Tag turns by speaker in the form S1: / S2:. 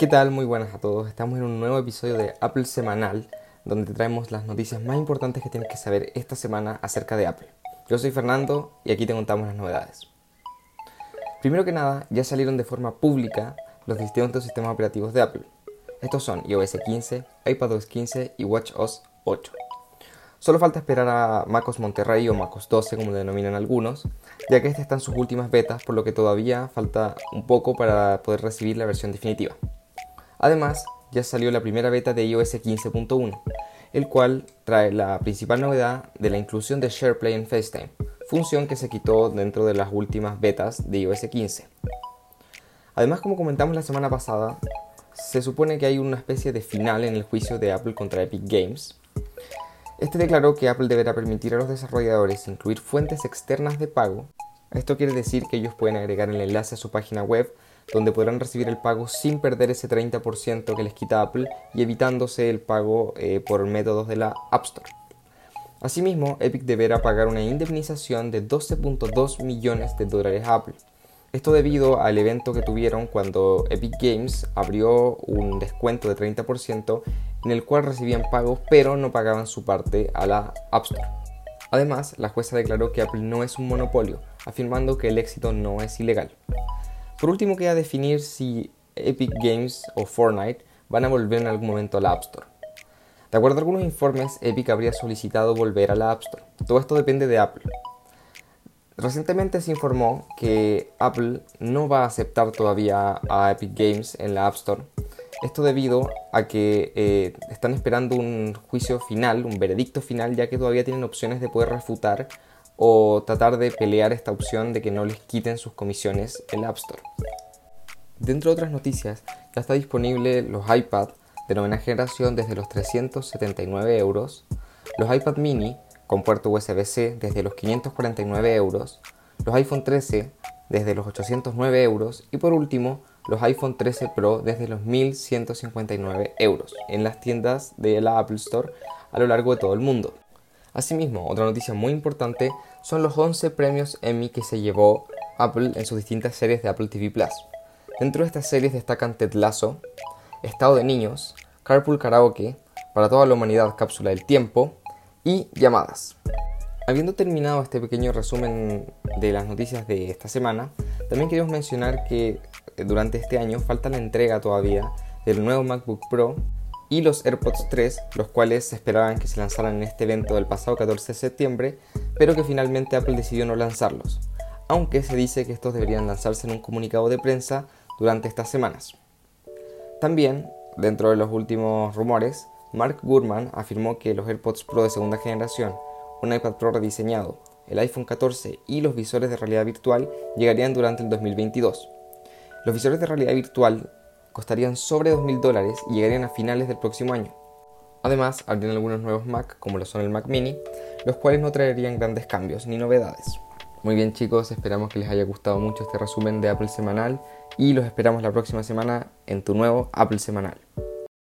S1: ¿Qué tal? Muy buenas a todos. Estamos en un nuevo episodio de Apple Semanal, donde te traemos las noticias más importantes que tienes que saber esta semana acerca de Apple. Yo soy Fernando y aquí te contamos las novedades. Primero que nada, ya salieron de forma pública los distintos sistemas operativos de Apple. Estos son iOS 15, iPadOS 15 y WatchOS 8. Solo falta esperar a MacOS Monterrey o MacOS 12, como denominan algunos, ya que este está en sus últimas betas, por lo que todavía falta un poco para poder recibir la versión definitiva. Además, ya salió la primera beta de iOS 15.1, el cual trae la principal novedad de la inclusión de SharePlay en FaceTime, función que se quitó dentro de las últimas betas de iOS 15. Además, como comentamos la semana pasada, se supone que hay una especie de final en el juicio de Apple contra Epic Games, este declaró que Apple deberá permitir a los desarrolladores incluir fuentes externas de pago. Esto quiere decir que ellos pueden agregar el enlace a su página web donde podrán recibir el pago sin perder ese 30% que les quita Apple y evitándose el pago eh, por métodos de la App Store. Asimismo, Epic deberá pagar una indemnización de 12.2 millones de dólares a Apple. Esto debido al evento que tuvieron cuando Epic Games abrió un descuento de 30% en el cual recibían pagos pero no pagaban su parte a la App Store. Además, la jueza declaró que Apple no es un monopolio, afirmando que el éxito no es ilegal. Por último, queda definir si Epic Games o Fortnite van a volver en algún momento a la App Store. De acuerdo a algunos informes, Epic habría solicitado volver a la App Store. Todo esto depende de Apple. Recientemente se informó que Apple no va a aceptar todavía a Epic Games en la App Store esto debido a que eh, están esperando un juicio final, un veredicto final, ya que todavía tienen opciones de poder refutar o tratar de pelear esta opción de que no les quiten sus comisiones en la App Store. Dentro de otras noticias, ya está disponible los iPad de novena generación desde los 379 euros, los iPad mini con puerto USB-C desde los 549 euros, los iPhone 13 desde los 809 euros y por último los iPhone 13 Pro desde los 1.159 euros en las tiendas de la Apple Store a lo largo de todo el mundo. Asimismo, otra noticia muy importante son los 11 premios Emmy que se llevó Apple en sus distintas series de Apple TV Plus. Dentro de estas series destacan Ted Lasso, Estado de Niños, Carpool Karaoke, Para toda la humanidad Cápsula del Tiempo y Llamadas. Habiendo terminado este pequeño resumen de las noticias de esta semana, también queremos mencionar que durante este año falta la entrega todavía del nuevo MacBook Pro y los AirPods 3, los cuales se esperaban que se lanzaran en este evento del pasado 14 de septiembre, pero que finalmente Apple decidió no lanzarlos, aunque se dice que estos deberían lanzarse en un comunicado de prensa durante estas semanas. También, dentro de los últimos rumores, Mark Gurman afirmó que los AirPods Pro de segunda generación, un iPad Pro rediseñado, el iPhone 14 y los visores de realidad virtual llegarían durante el 2022. Los visores de realidad virtual costarían sobre 2.000 dólares y llegarían a finales del próximo año. Además, habrían algunos nuevos Mac, como lo son el Mac Mini, los cuales no traerían grandes cambios ni novedades. Muy bien chicos, esperamos que les haya gustado mucho este resumen de Apple semanal y los esperamos la próxima semana en tu nuevo Apple semanal.